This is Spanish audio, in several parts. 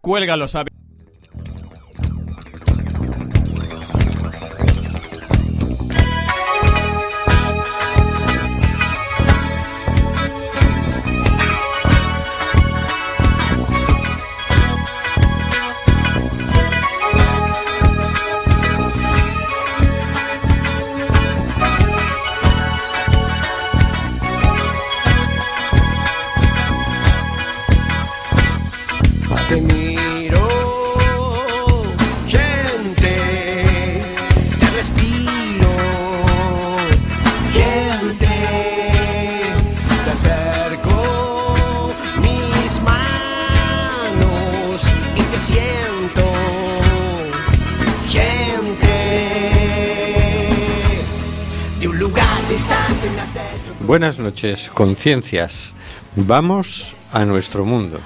cuelga los conciencias. Vamos a nuestro mundo.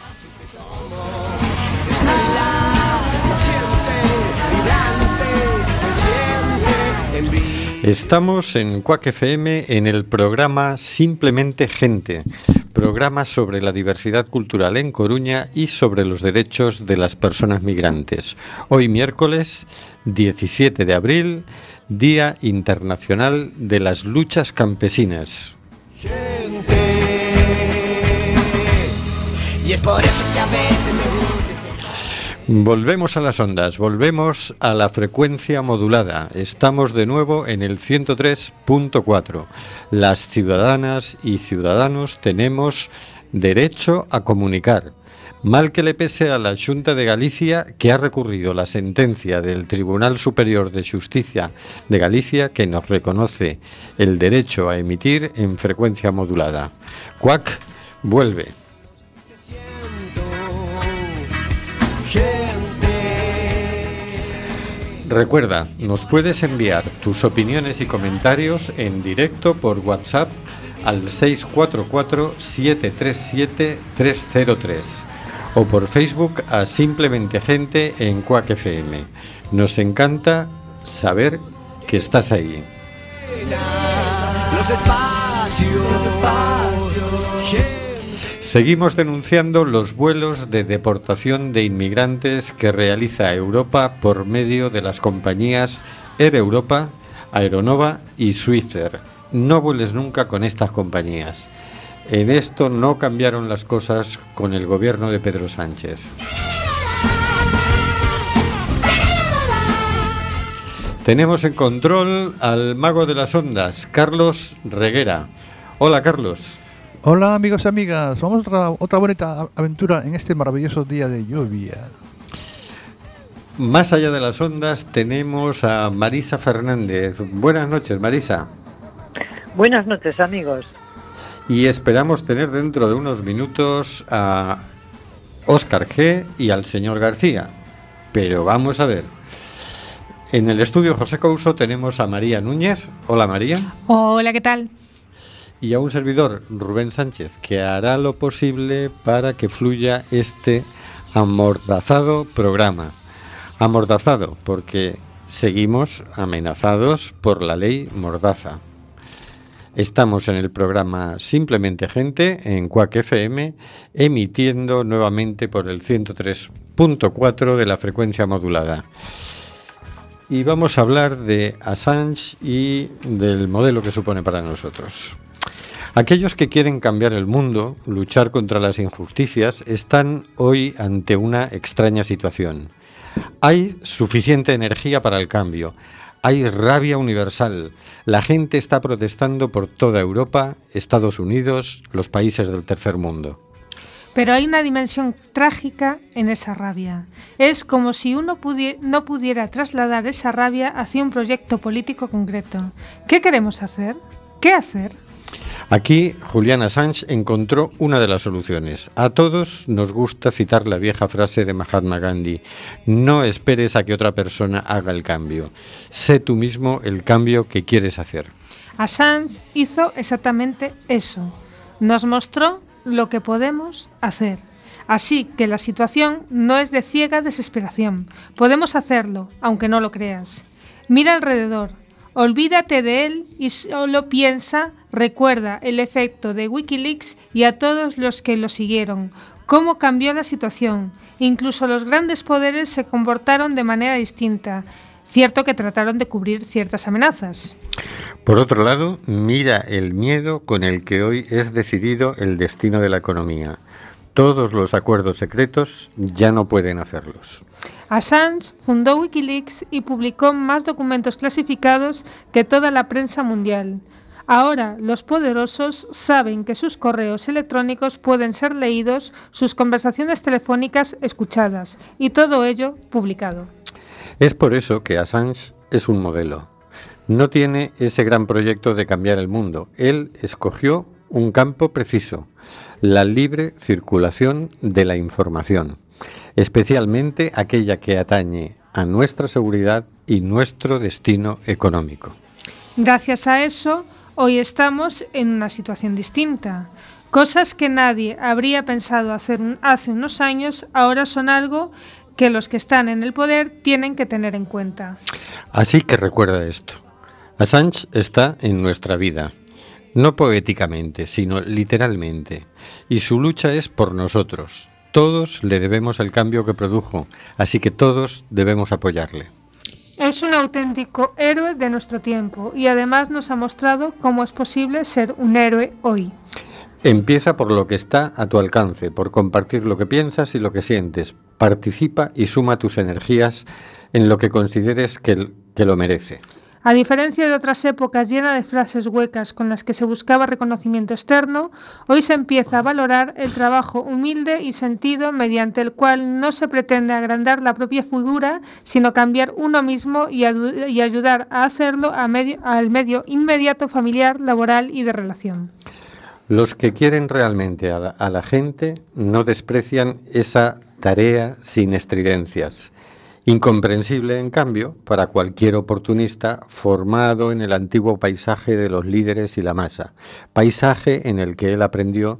Estamos en Cuac FM en el programa Simplemente Gente, programa sobre la diversidad cultural en Coruña y sobre los derechos de las personas migrantes. Hoy miércoles 17 de abril, Día Internacional de las Luchas Campesinas. Y es por eso que a veces me. Volvemos a las ondas, volvemos a la frecuencia modulada. Estamos de nuevo en el 103.4. Las ciudadanas y ciudadanos tenemos derecho a comunicar. Mal que le pese a la Junta de Galicia que ha recurrido la sentencia del Tribunal Superior de Justicia de Galicia que nos reconoce el derecho a emitir en frecuencia modulada. Cuac vuelve. Recuerda, nos puedes enviar tus opiniones y comentarios en directo por WhatsApp al 644-737-303 o por Facebook a Simplemente Gente en Cuac FM. Nos encanta saber que estás ahí. Los espacios, gente. Seguimos denunciando los vuelos de deportación de inmigrantes que realiza Europa por medio de las compañías Air Europa, Aeronova y Swifter. No vueles nunca con estas compañías. En esto no cambiaron las cosas con el gobierno de Pedro Sánchez. Tenemos en control al mago de las ondas, Carlos Reguera. Hola Carlos. Hola amigos y amigas, vamos a otra, otra bonita aventura en este maravilloso día de lluvia. Más allá de las ondas tenemos a Marisa Fernández. Buenas noches, Marisa. Buenas noches, amigos. Y esperamos tener dentro de unos minutos a Óscar G y al señor García. Pero vamos a ver. En el estudio José Couso tenemos a María Núñez. Hola María. Hola, ¿qué tal? Y a un servidor, Rubén Sánchez, que hará lo posible para que fluya este amordazado programa. Amordazado porque seguimos amenazados por la ley Mordaza. Estamos en el programa Simplemente Gente en Cuac FM, emitiendo nuevamente por el 103.4 de la frecuencia modulada. Y vamos a hablar de Assange y del modelo que supone para nosotros. Aquellos que quieren cambiar el mundo, luchar contra las injusticias, están hoy ante una extraña situación. Hay suficiente energía para el cambio. Hay rabia universal. La gente está protestando por toda Europa, Estados Unidos, los países del tercer mundo. Pero hay una dimensión trágica en esa rabia. Es como si uno no pudiera trasladar esa rabia hacia un proyecto político concreto. ¿Qué queremos hacer? ¿Qué hacer? Aquí Julian Assange encontró una de las soluciones. A todos nos gusta citar la vieja frase de Mahatma Gandhi, no esperes a que otra persona haga el cambio, sé tú mismo el cambio que quieres hacer. Assange hizo exactamente eso. Nos mostró lo que podemos hacer. Así que la situación no es de ciega desesperación. Podemos hacerlo, aunque no lo creas. Mira alrededor, olvídate de él y solo piensa, recuerda el efecto de Wikileaks y a todos los que lo siguieron. cómo cambió la situación. Incluso los grandes poderes se comportaron de manera distinta. Cierto que trataron de cubrir ciertas amenazas. Por otro lado, mira el miedo con el que hoy es decidido el destino de la economía. Todos los acuerdos secretos ya no pueden hacerlos. Assange fundó Wikileaks y publicó más documentos clasificados que toda la prensa mundial. Ahora los poderosos saben que sus correos electrónicos pueden ser leídos, sus conversaciones telefónicas escuchadas y todo ello publicado. Es por eso que Assange es un modelo. No tiene ese gran proyecto de cambiar el mundo. Él escogió un campo preciso, la libre circulación de la información, especialmente aquella que atañe a nuestra seguridad y nuestro destino económico. Gracias a eso, hoy estamos en una situación distinta. Cosas que nadie habría pensado hacer hace unos años ahora son algo que los que están en el poder tienen que tener en cuenta. Así que recuerda esto. Assange está en nuestra vida, no poéticamente, sino literalmente, y su lucha es por nosotros. Todos le debemos el cambio que produjo, así que todos debemos apoyarle. Es un auténtico héroe de nuestro tiempo y además nos ha mostrado cómo es posible ser un héroe hoy. Empieza por lo que está a tu alcance, por compartir lo que piensas y lo que sientes. Participa y suma tus energías en lo que consideres que, que lo merece. A diferencia de otras épocas llenas de frases huecas con las que se buscaba reconocimiento externo, hoy se empieza a valorar el trabajo humilde y sentido mediante el cual no se pretende agrandar la propia figura, sino cambiar uno mismo y, ayudar a hacerlo a medio- al medio inmediato familiar, laboral y de relación. Los que quieren realmente a la gente no desprecian esa tarea sin estridencias. Incomprensible, en cambio, para cualquier oportunista formado en el antiguo paisaje de los líderes y la masa, paisaje en el que él aprendió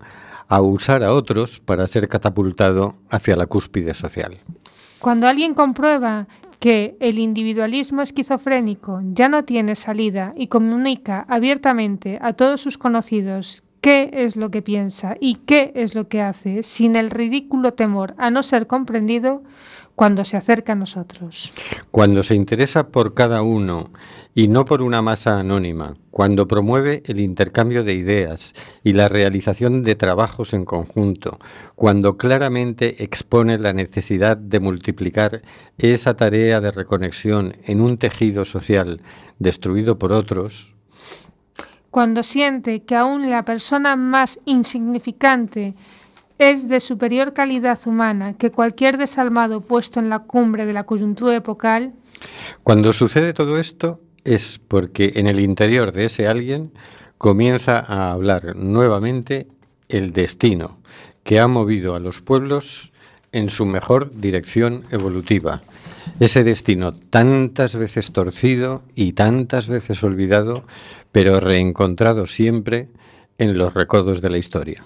a usar a otros para ser catapultado hacia la cúspide social. Cuando alguien comprueba que el individualismo esquizofrénico ya no tiene salida y comunica abiertamente a todos sus conocidos qué es lo que piensa y qué es lo que hace sin el ridículo temor a no ser comprendido cuando se acerca a nosotros. Cuando se interesa por cada uno y no por una masa anónima, cuando promueve el intercambio de ideas y la realización de trabajos en conjunto, cuando claramente expone la necesidad de multiplicar esa tarea de reconexión en un tejido social destruido por otros, Cuando siente que aún la persona más insignificante es de superior calidad humana que cualquier desalmado puesto en la cumbre de la coyuntura epocal, Cuando sucede todo esto es porque en el interior de ese alguien comienza a hablar nuevamente el destino que ha movido a los pueblos en su mejor dirección evolutiva. Ese destino tantas veces torcido y tantas veces olvidado, pero reencontrado siempre en los recodos de la historia.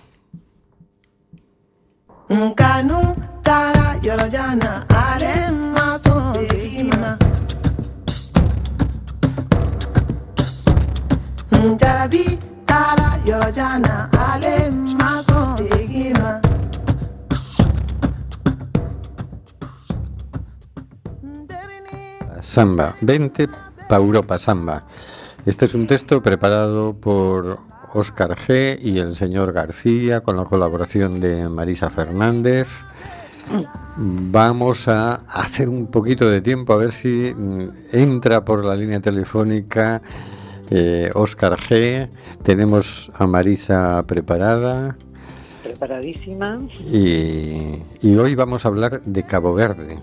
Nkanu tara yɔrɔ jan na ale ma sɔn segin ma. Jarabi tara yɔrɔ jan na ale ma sɔn segin ma. Samba, 20 pa Europa Samba. Este es un texto preparado por Óscar G. y el señor García con la colaboración de Marisa Fernández. Vamos a hacer un poquito de tiempo a ver si mm, entra por la línea telefónica eh, Óscar G. Tenemos a Marisa preparada Preparadísima. y, y hoy vamos a hablar de Cabo Verde.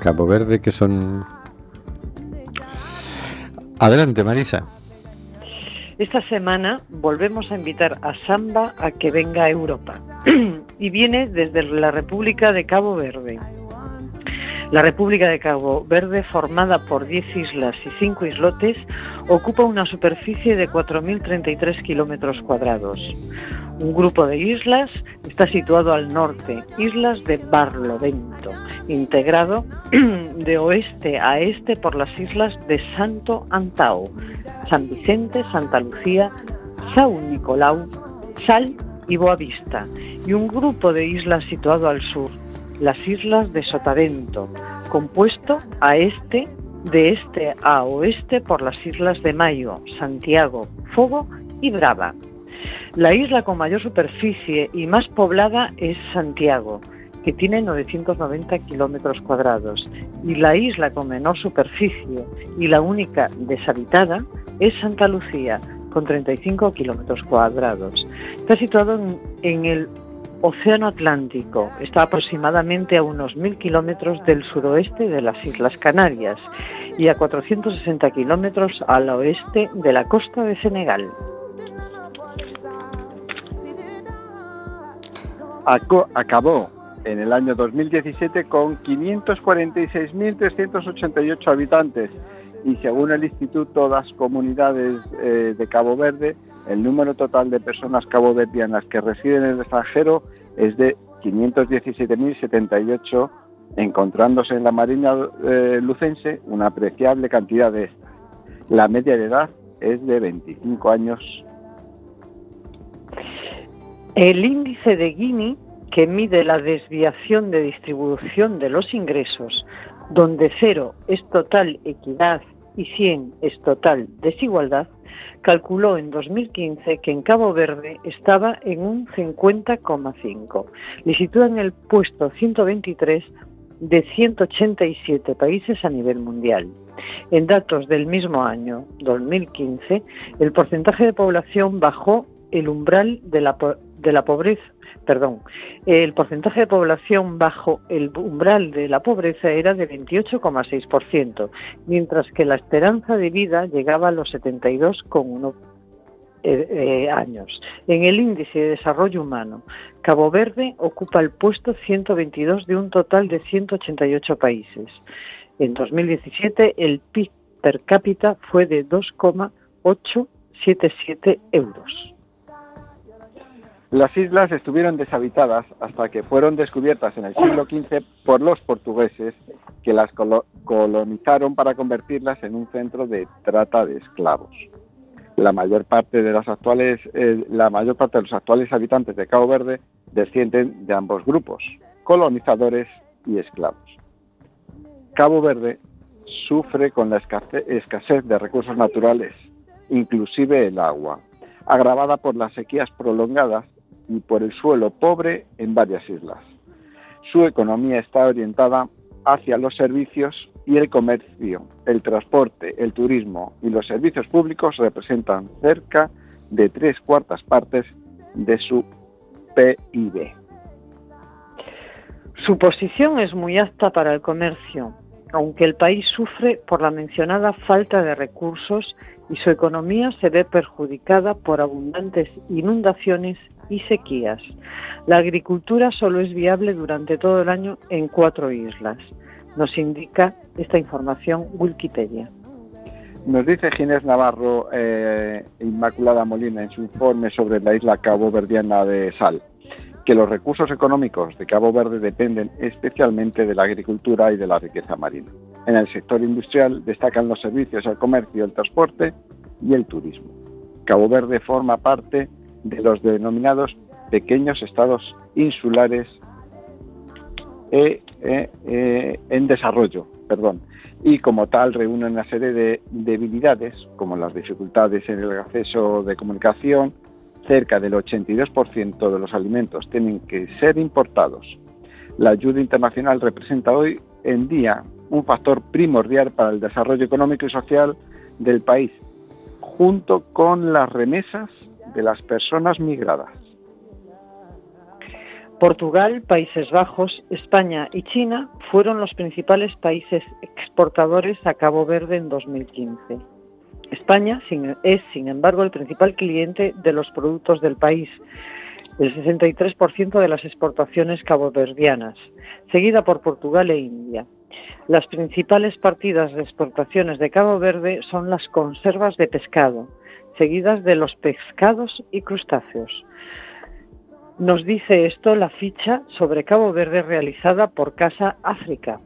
Cabo Verde que son... Adelante, Marisa. Esta semana volvemos a invitar a Samba a que venga a Europa y viene desde la República de Cabo Verde. La República de Cabo Verde, formada por 10 islas y 5 islotes, ocupa una superficie de 4.033 kilómetros cuadrados. Un grupo de islas está situado al norte, islas de Barlovento, integrado de oeste a este por las islas de Santo Antao, San Vicente, Santa Lucía, São Nicolau, Sal y Boavista, y un grupo de islas situado al sur, las islas de Sotavento, compuesto a este de este a oeste por las islas de Mayo, Santiago, Fogo y Brava. La isla con mayor superficie y más poblada es Santiago, que tiene 990 kilómetros cuadrados, y la isla con menor superficie y la única deshabitada es Santa Lucía, con 35 kilómetros cuadrados. Está situado en, el Océano Atlántico. Está aproximadamente a unos 1.000 kilómetros del suroeste de las Islas Canarias y a 460 kilómetros al oeste de la costa de Senegal. Acabó en el año 2017 con 546.388 habitantes y según el Instituto das Comunidades eh, de Cabo Verde, el número total de personas caboverdianas que residen en el extranjero es de 517.078, encontrándose en la Marina eh, Lucense una apreciable cantidad de estas. La media de edad es de 25 años. El índice de Gini, que mide la desviación de distribución de los ingresos, donde cero es total equidad y 100 es total desigualdad, calculó en 2015 que en Cabo Verde estaba en un 50,5. Le sitúa en el puesto 123 de 187 países a nivel mundial. En datos del mismo año, 2015, el porcentaje de población bajó el umbral de la, de la pobreza, perdón, el porcentaje de población bajo el umbral de la pobreza era de 28,6%, mientras que la esperanza de vida llegaba a los 72,1 eh, eh, años. En el índice de desarrollo humano, Cabo Verde ocupa el puesto 122 de un total de 188 países. En 2017 el PIB per cápita fue de 2,877 euros. Las islas estuvieron deshabitadas hasta que fueron descubiertas en el siglo XV por los portugueses que las colo- colonizaron para convertirlas en un centro de trata de esclavos. La mayor parte de las actuales, eh, la mayor parte de los actuales habitantes de Cabo Verde descienden de ambos grupos, colonizadores y esclavos. Cabo Verde sufre con la escase- escasez de recursos naturales, inclusive el agua, agravada por las sequías prolongadas y por el suelo pobre en varias islas. Su economía está orientada hacia los servicios y el comercio, el transporte, el turismo y los servicios públicos representan cerca de tres cuartas partes de su PIB. Su posición es muy apta para el comercio, aunque el país sufre por la mencionada falta de recursos y su economía se ve perjudicada por abundantes inundaciones y sequías. La agricultura solo es viable durante todo el año en cuatro islas. Nos indica esta información Wikipedia. Nos dice Ginés Navarro eh, Inmaculada Molina en su informe sobre la isla caboverdiana de Sal, que los recursos económicos de Cabo Verde dependen especialmente de la agricultura y de la riqueza marina. En el sector industrial destacan los servicios al comercio, el transporte y el turismo. Cabo Verde forma parte de los denominados pequeños estados insulares eh, eh, eh, en desarrollo, perdón, y como tal reúne una serie de debilidades, como las dificultades en el acceso de comunicación, cerca del 82% de los alimentos tienen que ser importados. La ayuda internacional representa hoy en día un factor primordial para el desarrollo económico y social del país, junto con las remesas de las personas migradas. Portugal, Países Bajos, España y China fueron los principales países exportadores a Cabo Verde en 2015. España es, sin embargo, el principal cliente de los productos del país, el 63% de las exportaciones caboverdianas, seguida por Portugal e India. Las principales partidas de exportaciones de Cabo Verde son las conservas de pescado, seguidas de los pescados y crustáceos. Nos dice esto la ficha sobre Cabo Verde realizada por Casa África.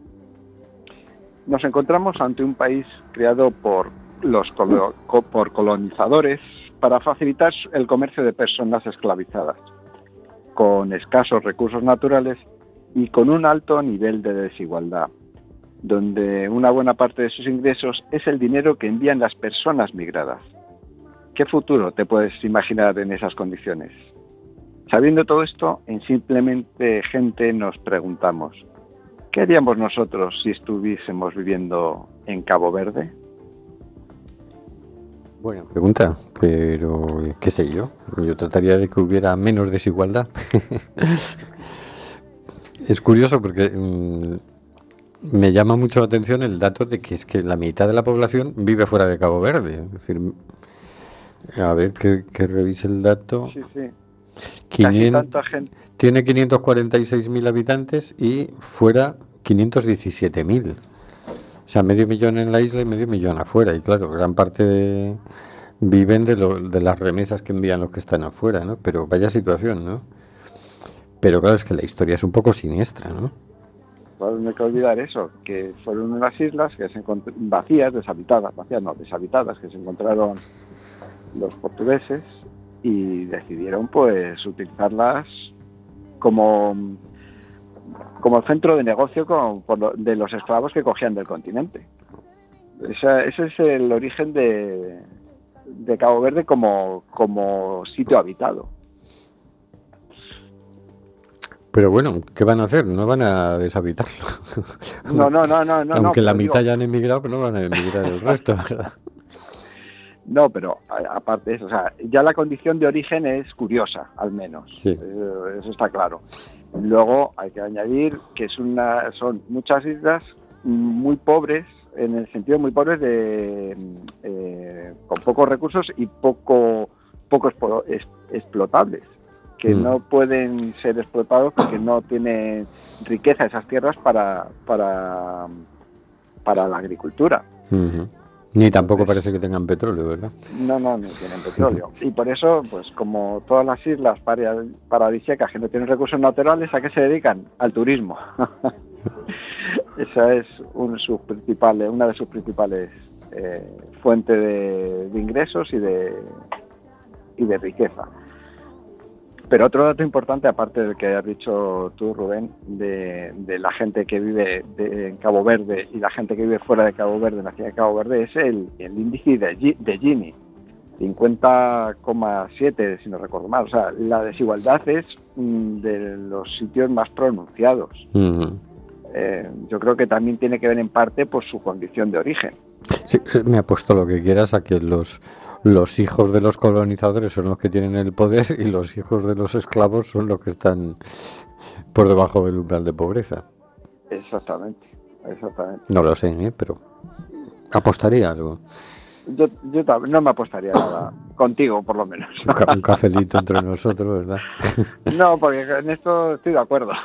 Nos encontramos ante un país creado por los por colonizadores para facilitar el comercio de personas esclavizadas. con escasos recursos naturales y con un alto nivel de desigualdad, donde una buena parte de sus ingresos es el dinero que envían las personas migradas. ¿Qué futuro te puedes imaginar en esas condiciones? Sabiendo todo esto, en Simplemente Gente nos preguntamos, ¿qué haríamos nosotros si estuviésemos viviendo en Cabo Verde? Buena pregunta, pero qué sé yo. Yo trataría de que hubiera menos desigualdad. es curioso porque mm, me llama mucho la atención el dato de que es que la mitad de la población vive fuera de Cabo Verde. Es decir, a ver que, que revise el dato. Sí, sí. 500 tanta gente. tiene 546.000 habitantes y fuera 517.000. O sea, medio millón en la isla y medio millón afuera. Y claro, gran parte de- viven de, lo- de las remesas que envían los que están afuera, ¿no? Pero vaya situación, ¿no? Pero claro, es que la historia es un poco siniestra, ¿no? Claro, no hay que olvidar eso, que fueron unas islas que se vacías, deshabitadas, vacías no, deshabitadas, que se encontraron los portugueses y decidieron pues utilizarlas como, como centro de negocio con- por lo- de los esclavos que cogían del continente. Esa- ese es el origen de, de Cabo Verde como, como sitio habitado. Pero bueno, ¿qué van a hacer? No van a deshabitarlo. No, no, no, no. Aunque no, la mitad digo- ya han emigrado, pero no van a emigrar el resto, ¿verdad? No, pero aparte de eso, o sea, ya la condición de origen es curiosa, al menos. Sí. Eh, eso está claro. Luego hay que añadir que es una, son muchas islas muy pobres, en el sentido muy pobres de eh, con pocos recursos y poco, poco explotables, que Mm. no pueden ser explotados porque no tienen riqueza esas tierras para, para, para la agricultura. Ni tampoco parece que tengan petróleo, ¿verdad? No, no, no tienen petróleo. Y por eso, pues como todas las islas para- paradisíacas que no tienen recursos naturales, ¿a qué se dedican? Al turismo. Esa es un- sus principales, una de sus principales eh, fuentes de, de ingresos y de, y de riqueza. Pero otro dato importante, aparte del que has dicho tú, Rubén, de, de la gente que vive de- en Cabo Verde y la gente que vive fuera de Cabo Verde, en la ciudad de Cabo Verde, es el, el índice de, de Gini, 50,7 si no recuerdo mal. O sea, la desigualdad es mm, de los sitios más pronunciados. Eh, yo creo que también tiene que ver en parte por su condición de origen. Sí, eh, me apuesto lo que quieras a que los, los hijos de los colonizadores son los que tienen el poder y los hijos de los esclavos son los que están por debajo del umbral de pobreza. Exactamente, exactamente. No lo sé, ¿eh? pero apostaría algo. Yo, yo no me apostaría nada, contigo por lo menos. Un, ca- un cafelito entre nosotros, ¿verdad? No, porque en esto estoy de acuerdo.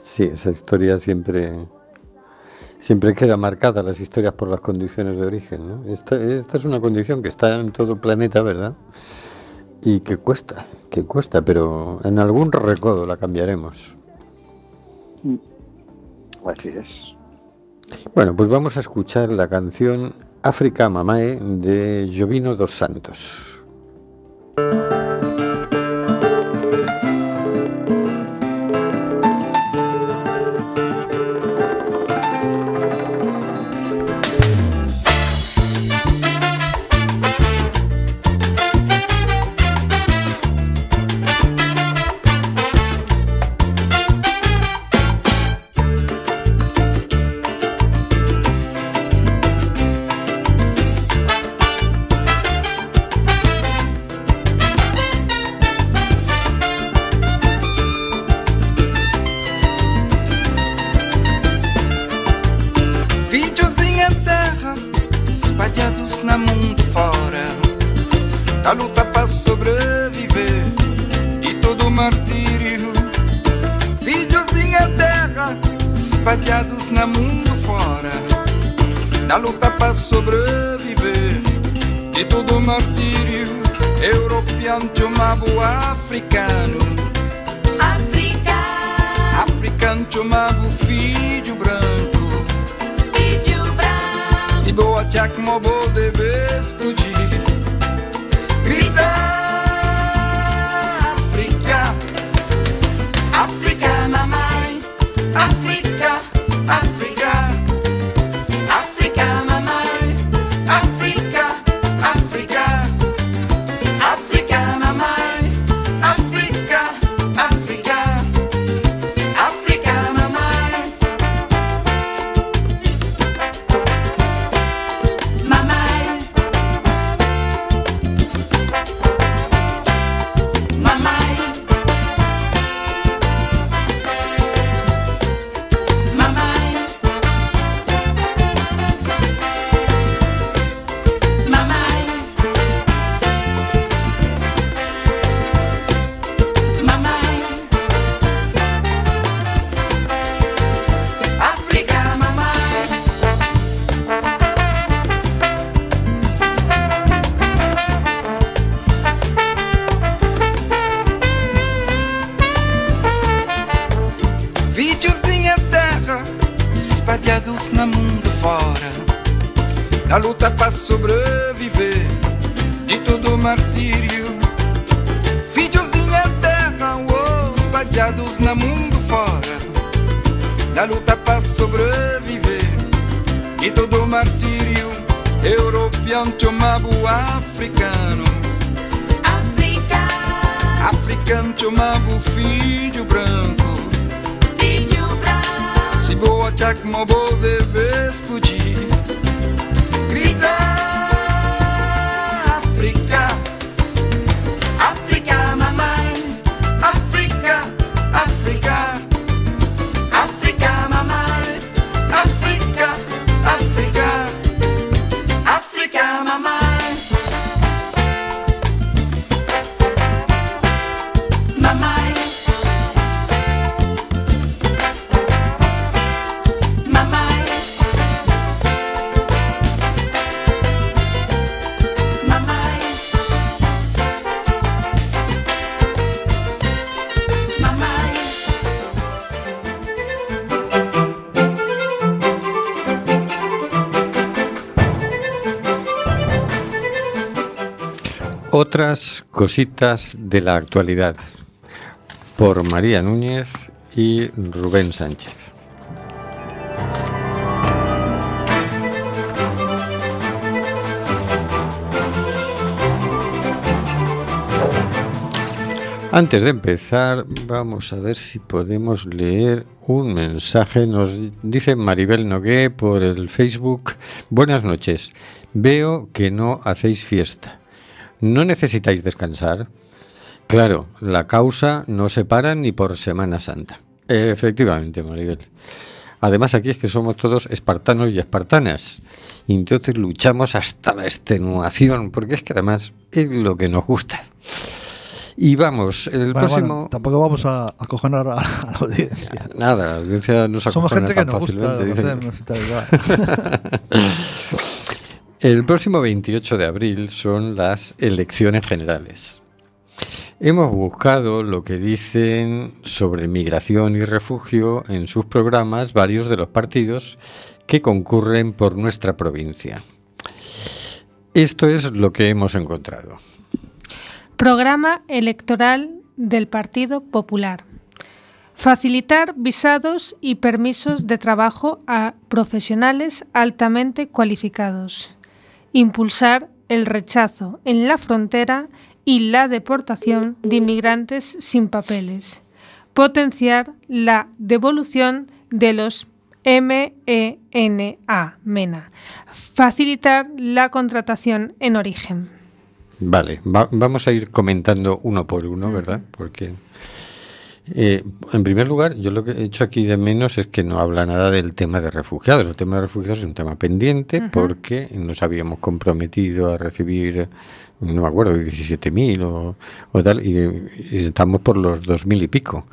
Sí, esa historia siempre siempre queda marcada, las historias por las condiciones de origen. ¿no? Esta, esta es una condición que está en todo el planeta, ¿verdad? Y que cuesta, que cuesta, pero en algún recodo la cambiaremos. Así es. Bueno, pues vamos a escuchar la canción África Mamae de Jovino dos Santos. Espalhados na mundo fora, da luta para sobreviver. De todo martírio. Europeano chamava africano, África, africano chamava o filho branco. vídeo branco, Si boa Jack Mobo sobreviver de todo martírio. Europeão chamado africano, África, africano chamado filho branco. filho branco. Se boa attack, mo bo deve fugir. Otras cositas de la actualidad por María Núñez y Rubén Sánchez. Antes de empezar, vamos a ver si podemos leer un mensaje. Nos dice Maribel Nogué por el Facebook. Buenas noches. Veo que no hacéis fiesta. ¿No necesitáis descansar? Claro, la causa no se para ni por Semana Santa. Efectivamente, Maribel. Además, aquí es que somos todos espartanos y espartanas. Y entonces luchamos hasta la extenuación, porque es que además es lo que nos gusta. Y vamos, el Bueno, próximo. bueno, tampoco vamos a acojonar a, a la audiencia. Nada, la audiencia no se Somos acojona gente que nos gusta dicen. hacernos y tal, igual. El próximo 28 de abril son las elecciones generales. Hemos buscado lo que dicen sobre migración y refugio en sus programas varios de los partidos que concurren por nuestra provincia. Esto es lo que hemos encontrado. Programa electoral del Partido Popular. Facilitar visados y permisos de trabajo a profesionales altamente cualificados. Impulsar el rechazo en la frontera y la deportación de inmigrantes sin papeles. Potenciar la devolución de los MENA, MENA. Facilitar la contratación en origen. Vale, va- vamos a ir comentando uno por uno, ¿verdad? Porque, eh, en primer lugar, yo lo que he hecho aquí de menos es que no habla nada del tema de refugiados. El tema de refugiados es un tema pendiente porque nos habíamos comprometido a recibir, no me acuerdo, 17.000 o, o tal, y, y estamos por los 2.000 y pico.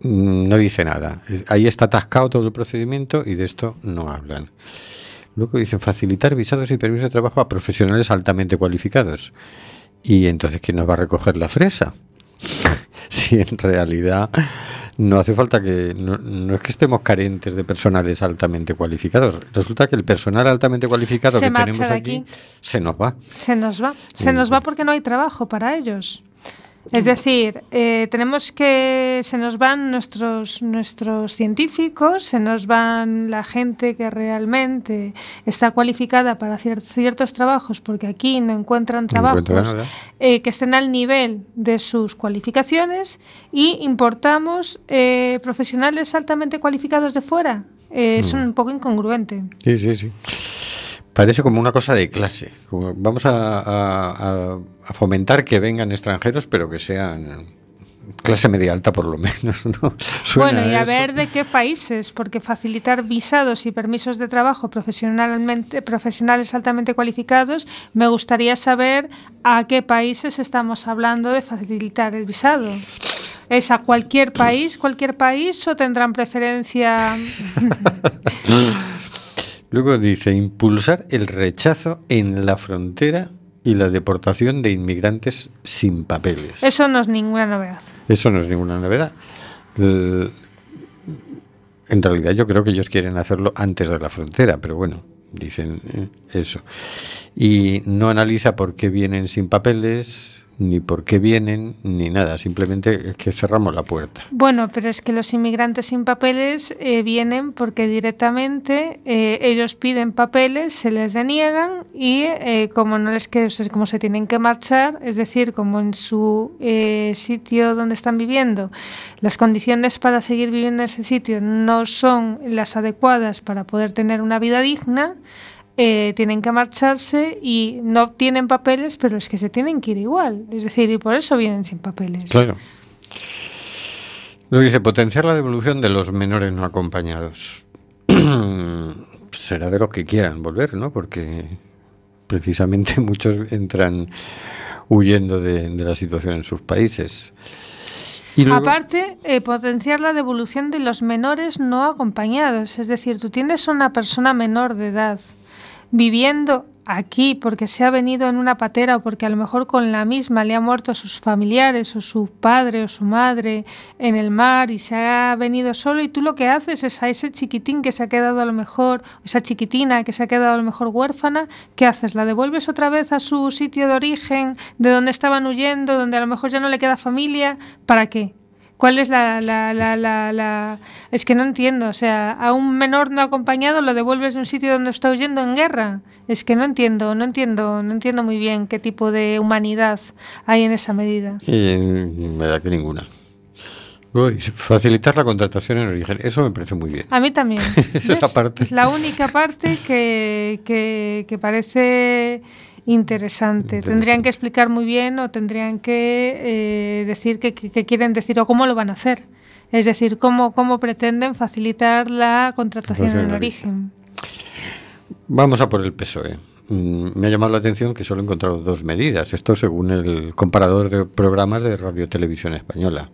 Mm, No dice nada. Ahí está atascado todo el procedimiento y de esto no hablan. Luego dicen facilitar visados y permisos de trabajo a profesionales altamente cualificados. Y entonces, ¿quién nos va a recoger la fresa? si en realidad no hace falta que. No, no es que estemos carentes de personales altamente cualificados. Resulta que el personal altamente cualificado Se que tenemos aquí, aquí. se nos va. Se nos va. Se nos va porque no hay trabajo para ellos. Es decir, eh, tenemos que se nos van nuestros nuestros científicos, se nos van la gente que realmente está cualificada para hacer ciertos trabajos, porque aquí no encuentran trabajos encuentran eh, que estén al nivel de sus cualificaciones y importamos eh, profesionales altamente cualificados de fuera. Eh, Es un poco incongruente. Sí, sí, sí. Parece como una cosa de clase. Como vamos a, a- a- a fomentar que vengan extranjeros, pero que sean clase media alta por lo menos. ¿no? Bueno, y a eso. ver de qué países, porque facilitar visados y permisos de trabajo profesionalmente, profesionales altamente cualificados, me gustaría saber a qué países estamos hablando de facilitar el visado. ¿Es a cualquier país, cualquier país o tendrán preferencia? Luego dice impulsar el rechazo en la frontera y la deportación de inmigrantes sin papeles. Eso no es ninguna novedad. Eso no es ninguna novedad. En realidad yo creo que ellos quieren hacerlo antes de la frontera, pero bueno, dicen eh, eso. Y no analiza por qué vienen sin papeles, ni por qué vienen, ni nada. Simplemente es que cerramos la puerta. Bueno, pero es que los inmigrantes sin papeles eh, vienen porque directamente eh, ellos piden papeles, se les deniegan y eh, como no les que como se tienen que marchar, es decir, como en su sitio donde están viviendo, las condiciones para seguir viviendo en ese sitio no son las adecuadas para poder tener una vida digna. Eh, tienen que marcharse y no tienen papeles, pero es que se tienen que ir igual. Es decir, y por eso vienen sin papeles. Claro. Luego dice, potenciar la devolución de los menores no acompañados. Será de los que quieran volver, ¿no? Porque precisamente muchos entran huyendo de, de la situación en sus países. Y luego- Aparte, eh, potenciar la devolución de los menores no acompañados. Es decir, tú tienes una persona menor de edad viviendo aquí porque se ha venido en una patera o porque a lo mejor con la misma le ha muerto a sus familiares o su padre o su madre en el mar y se ha venido solo y tú lo que haces es a ese chiquitín que se ha quedado a lo mejor, esa chiquitina que se ha quedado a lo mejor huérfana, ¿qué haces? ¿La devuelves otra vez a su sitio de origen, de donde estaban huyendo, donde a lo mejor ya no le queda familia? ¿Para qué? ¿Cuál es la, la, la, la, la- Es que no entiendo. O sea, a un menor no acompañado lo devuelves de un sitio donde está huyendo en guerra. Es que no entiendo, no entiendo, no entiendo muy bien qué tipo de humanidad hay en esa medida. Y en verdad que ninguna. Dice, facilitar la contratación en origen. Eso me parece muy bien. A mí también. Es esa parte. Es la única parte que, que, que parece interesante. Tendrían que explicar muy bien o tendrían que eh, decir qué quieren decir o cómo lo van a hacer. Es decir, cómo, cómo pretenden facilitar la contratación en en origen. Vamos a por el PSOE. Mm, Me ha llamado la atención que solo he encontrado dos medidas. Esto según el comparador de programas de Radio Televisión Española.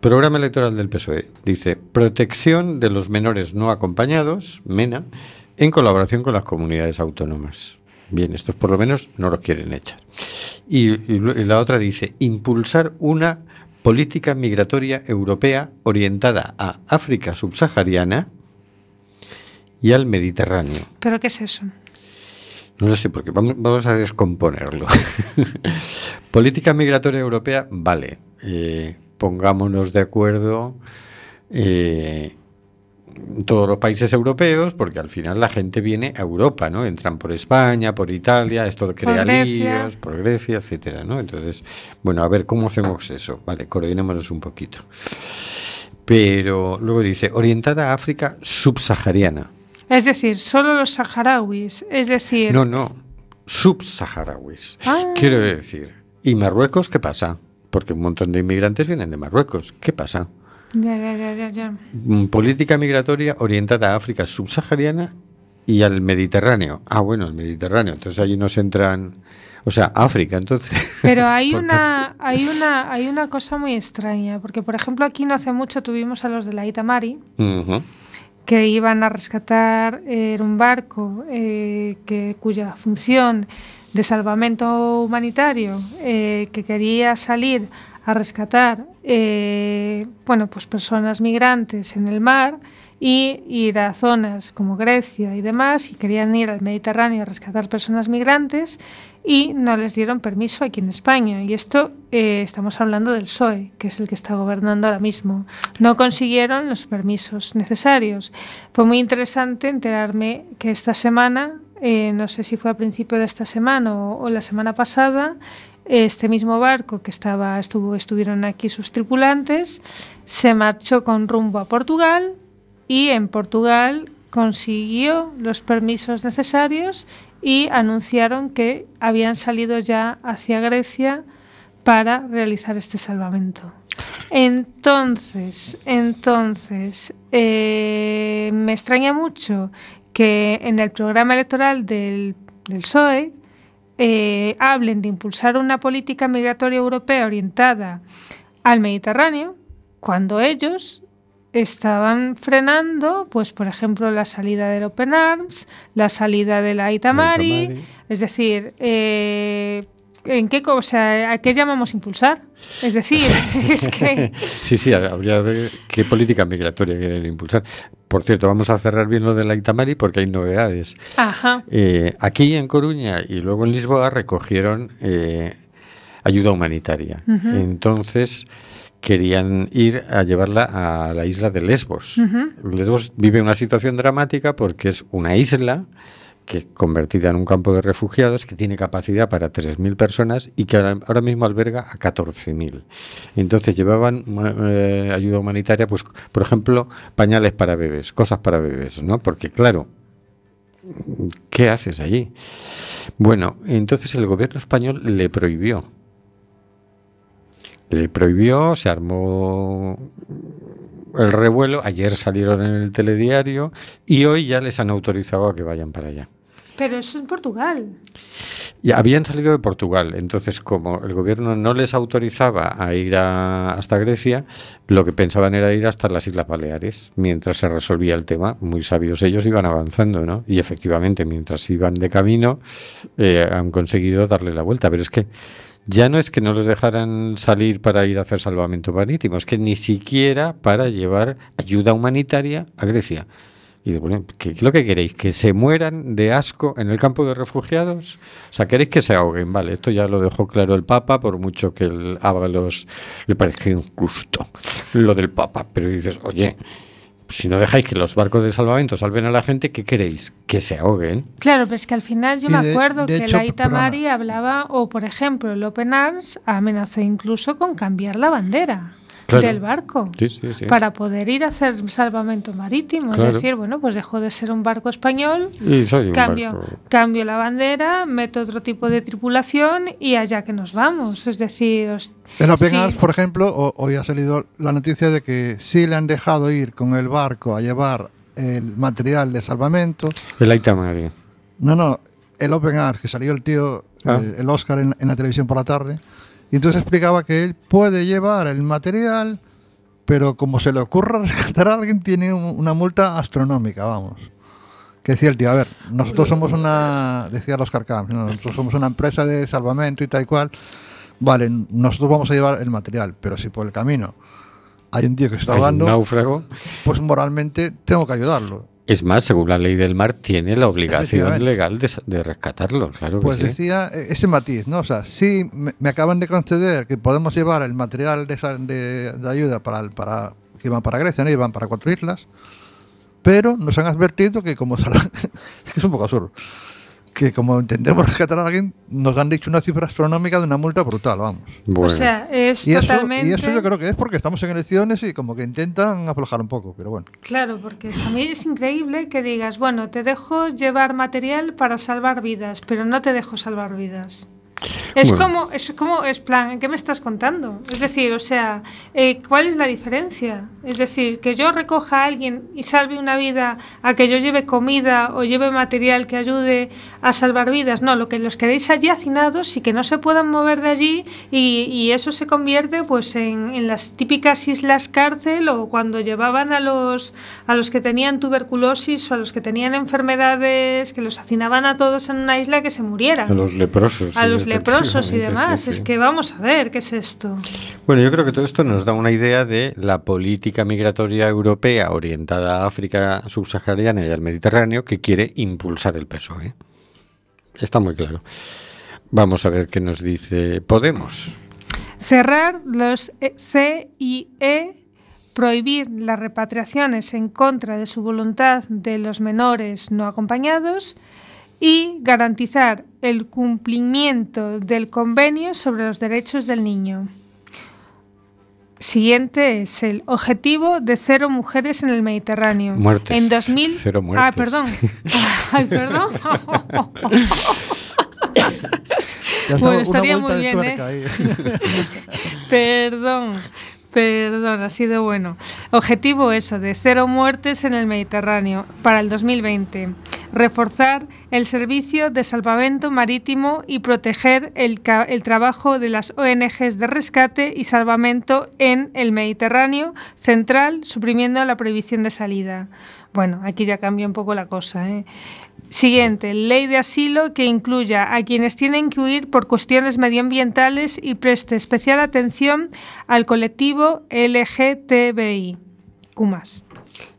Programa electoral del PSOE. Dice, protección de los menores no acompañados, MENA, en colaboración con las comunidades autónomas. Bien, estos por lo menos no los quieren echar. Y la otra dice, impulsar una política migratoria europea orientada a África subsahariana y al Mediterráneo. ¿Pero qué es eso? No lo sé, porque vamos, vamos a descomponerlo. Política migratoria europea, vale. eh, pongámonos de acuerdo eh, todos los países europeos, porque al final la gente viene a Europa, ¿no? Entran por España, por Italia, esto crea líos, por Grecia, etcétera, ¿no? Entonces, bueno, a ver cómo hacemos eso. Vale, coordinémonos un poquito. Pero luego dice, orientada a África subsahariana. Es decir, solo los saharauis. Es decir, No, no, subsaharauis. Ah. Quiero decir, ¿y Marruecos qué pasa? Porque un montón de inmigrantes vienen de Marruecos. ¿Qué pasa? Ya, ya, ya, ya. Mm, Política migratoria orientada a África subsahariana y al Mediterráneo. Ah, bueno, el Mediterráneo. Entonces allí nos entran, o sea, África, entonces. Pero hay una, hay una, hay una cosa muy extraña, porque por ejemplo aquí no hace mucho tuvimos a los de la Itamari que iban a rescatar eh, un barco eh, que, cuya función de salvamento humanitario eh, que quería salir a rescatar eh, bueno pues personas migrantes en el mar y ir a zonas como Grecia y demás y querían ir al Mediterráneo a rescatar personas migrantes y no les dieron permiso aquí en España. Y esto eh, estamos hablando del PSOE que es el que está gobernando ahora mismo. No consiguieron los permisos necesarios. Fue muy interesante enterarme que esta semana eh, no sé si fue a principio de esta semana o, o la semana pasada este mismo barco que estaba estuvo estuvieron aquí sus tripulantes se marchó con rumbo a Portugal y en Portugal consiguió los permisos necesarios y anunciaron que habían salido ya hacia Grecia para realizar este salvamento. Entonces, entonces, eh, me extraña mucho que en el programa electoral del, del PSOE eh, hablen de impulsar una política migratoria europea orientada al Mediterráneo, cuando ellos estaban frenando, pues por ejemplo, la salida del Open Arms, la salida de la Itamari, Itamari. es decir, eh, ¿En qué, co- o sea, ¿A qué llamamos impulsar? Es decir, es que... Sí, sí, habría que ver qué política migratoria quieren impulsar. Por cierto, vamos a cerrar bien lo de la Itamari porque hay novedades. Ajá. Eh, aquí en Coruña y luego en Lisboa recogieron eh, ayuda humanitaria. Entonces querían ir a llevarla a la isla de Lesbos. Lesbos vive una situación dramática porque es una isla que convertida en un campo de refugiados que tiene capacidad para 3.000 personas y que ahora, ahora mismo alberga a 14.000. Entonces llevaban eh, ayuda humanitaria, pues por ejemplo, pañales para bebés, cosas para bebés, ¿no? Porque claro, ¿qué haces allí? Bueno, entonces el gobierno español le prohibió. Le prohibió, se armó el revuelo, ayer salieron en el telediario y hoy ya les han autorizado a que vayan para allá. Pero eso es Portugal. Ya habían salido de Portugal, entonces como el gobierno no les autorizaba a ir a- hasta Grecia, lo que pensaban era ir hasta las Islas Baleares mientras se resolvía el tema. Muy sabios ellos iban avanzando, ¿no? Y efectivamente, mientras iban de camino, eh, han conseguido darle la vuelta. Pero es que ya no es que no les dejaran salir para ir a hacer salvamento marítimo, es que ni siquiera para llevar ayuda humanitaria a Grecia. Y bueno, ¿qué lo que queréis? ¿Que se mueran de asco en el campo de refugiados? O sea, ¿queréis que se ahoguen? Vale, esto ya lo dejó claro el Papa, por mucho que el Ábalos le pareció injusto lo del Papa. Pero dices, oye, si no dejáis que los barcos de salvamento salven a la gente, ¿qué queréis? ¿Que se ahoguen? Claro, pero es que al final yo Y me de- acuerdo de que hecho, la Itamari hablaba, o por ejemplo, el Open Arms amenazó incluso con cambiar la bandera Claro. del barco Sí, sí, sí. para poder ir a hacer salvamento marítimo. Claro. Es decir, bueno, pues dejó de ser un barco español, Y soy un cambio, barco. cambio la bandera, meto otro tipo de tripulación y allá que nos vamos. Es decir, os- En. Arms, por ejemplo, ho- hoy ha salido la noticia de que sí le han dejado ir con el barco a llevar el material de salvamento. El Aitamari. No, no, el Open Arms, que salió el tío, Ah. el, el Oscar en, en la televisión por la tarde, y entonces explicaba que él puede llevar el material, pero como se le ocurra rescatar a alguien, tiene un- una multa astronómica, vamos. Que decía el tío, a ver, nosotros somos una, decía Oscar Camps, ¿no? nosotros somos una empresa de salvamento y tal y cual, vale, nosotros vamos a llevar el material, pero si por el camino hay un tío que se está ahogando, náufrago. pues moralmente tengo que ayudarlo. Es más, según la ley del mar, tiene la obligación legal de, de rescatarlo, claro Pues decía eh, ese matiz, ¿no? O sea, sí, me, me acaban de conceder que podemos llevar el material de, esa- de- de ayuda para, el- para que iban para Grecia, ¿no? Iban para cuatro islas, pero nos han advertido que como es que es un poco absurdo, que como intentemos rescatar a alguien, nos han dicho una cifra astronómica de una multa brutal, vamos. Bueno, o sea, es Y eso, totalmente... y eso yo creo que es porque estamos en elecciones y como que intentan aflojar un poco, pero bueno. Claro, porque a mí es increíble que digas, bueno, te dejo llevar material para salvar vidas, pero no te dejo salvar vidas. Es Bueno. como, es como, es plan, ¿qué me estás contando? Es decir, o sea, eh, ¿cuál es la diferencia? Es decir, que yo recoja a alguien y salve una vida, a que yo lleve comida o lleve material que ayude a salvar vidas. No, lo que los queréis allí hacinados y que no se puedan mover de allí y, y eso se convierte pues en, en las típicas islas cárcel o cuando llevaban a los, a los que tenían tuberculosis o a los que tenían enfermedades, que los hacinaban a todos en una isla que se murieran a los leprosos. a los leprosos y demás. sí, Es que vamos a ver, ¿qué es esto? Bueno, yo creo que todo esto nos da una idea de la política migratoria europea orientada a África subsahariana y al Mediterráneo que quiere impulsar el PSOE. ¿eh? Está muy claro. Vamos a ver qué nos dice Podemos. Cerrar los E- CIE, prohibir las repatriaciones en contra de su voluntad de los menores no acompañados y garantizar el cumplimiento del convenio sobre los derechos del niño. Siguiente es el objetivo de cero mujeres en el Mediterráneo. Muertes. En 2000... Cero muertes. Ah, perdón. Ay, perdón. Ya Bueno, estaría muy bien, ahí. Perdón, perdón, ha sido bueno. Objetivo eso, de cero muertes en el Mediterráneo para el 2020. Reforzar el servicio de salvamento marítimo y proteger el, el trabajo de las ONGs de rescate y salvamento en el Mediterráneo central, suprimiendo la prohibición de salida. Bueno, aquí ya cambia un poco la cosa. ¿eh? Siguiente, ley de asilo que incluya a quienes tienen que huir por cuestiones medioambientales y preste especial atención al colectivo LGTBI. Cumas.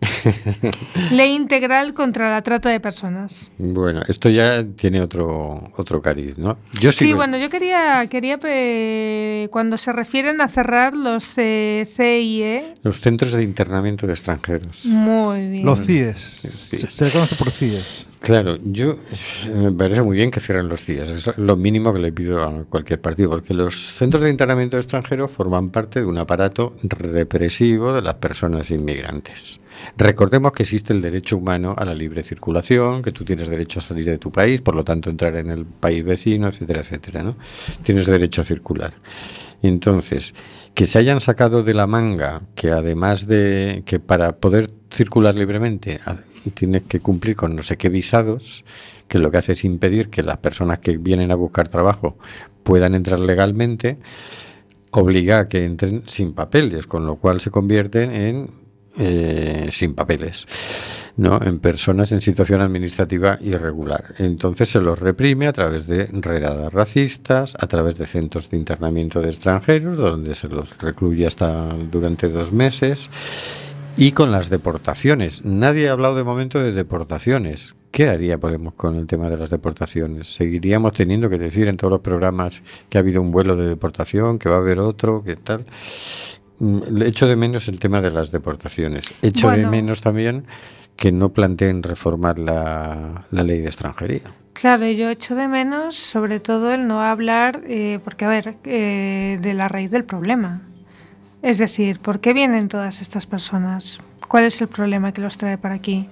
Ley integral contra la trata de personas. Bueno, esto ya tiene otro, otro cariz, ¿no? Yo Sí, sigo- bueno, yo quería, quería eh, cuando se refieren a cerrar los eh, CIE, Los centros de internamiento de extranjeros. muy bien. Los CIES. Sí. Se, se le conoce por CIES. Claro, yo eh, me parece muy bien que cierren los. Eso es lo mínimo que le pido a cualquier partido, porque los centros de internamiento extranjero forman parte de un aparato represivo de las personas inmigrantes. Recordemos que existe el derecho humano a la libre circulación, que tú tienes derecho a salir de tu país, por lo tanto entrar en el país vecino, etcétera, etcétera, ¿no? Tienes derecho a circular. Entonces, que se hayan sacado de la manga que además de que para poder circular libremente ha- tienes que cumplir con no sé qué visados, que lo que hace es impedir que las personas que vienen a buscar trabajo puedan entrar legalmente, obliga a que entren sin papeles, con lo cual se convierten en eh, sin papeles. ¿no? en personas en situación administrativa irregular. Entonces se los reprime a través de redadas racistas, a través de centros de internamiento de extranjeros, donde se los recluye hasta durante dos meses, y con las deportaciones. Nadie ha hablado de momento de deportaciones. ¿Qué haría Podemos con el tema de las deportaciones? ¿Seguiríamos teniendo que decir en todos los programas que ha habido un vuelo de deportación, que va a haber otro, que tal? Mm, Echo de menos el tema de las deportaciones. Echo de menos también que no planteen reformar la, la ley de extranjería. Claro, yo echo de menos sobre todo el no hablar, eh, porque a ver, eh, de la raíz del problema. Es decir, ¿por qué vienen todas estas personas? ¿Cuál es el problema que los trae para aquí?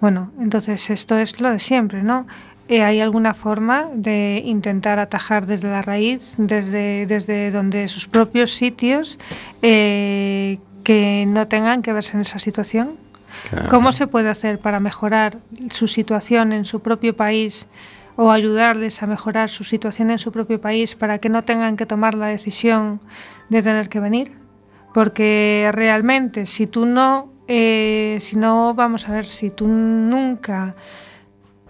Bueno, entonces esto es lo de siempre, ¿no? Eh, ¿Hay alguna forma de intentar atajar desde la raíz, desde, desde donde sus propios sitios, eh, que no tengan que verse en esa situación? Claro. ¿Cómo se puede hacer para mejorar su situación en su propio país o ayudarles a mejorar su situación en su propio país para que no tengan que tomar la decisión de tener que venir? Porque realmente si tú no, eh, si no, vamos a ver, si tú nunca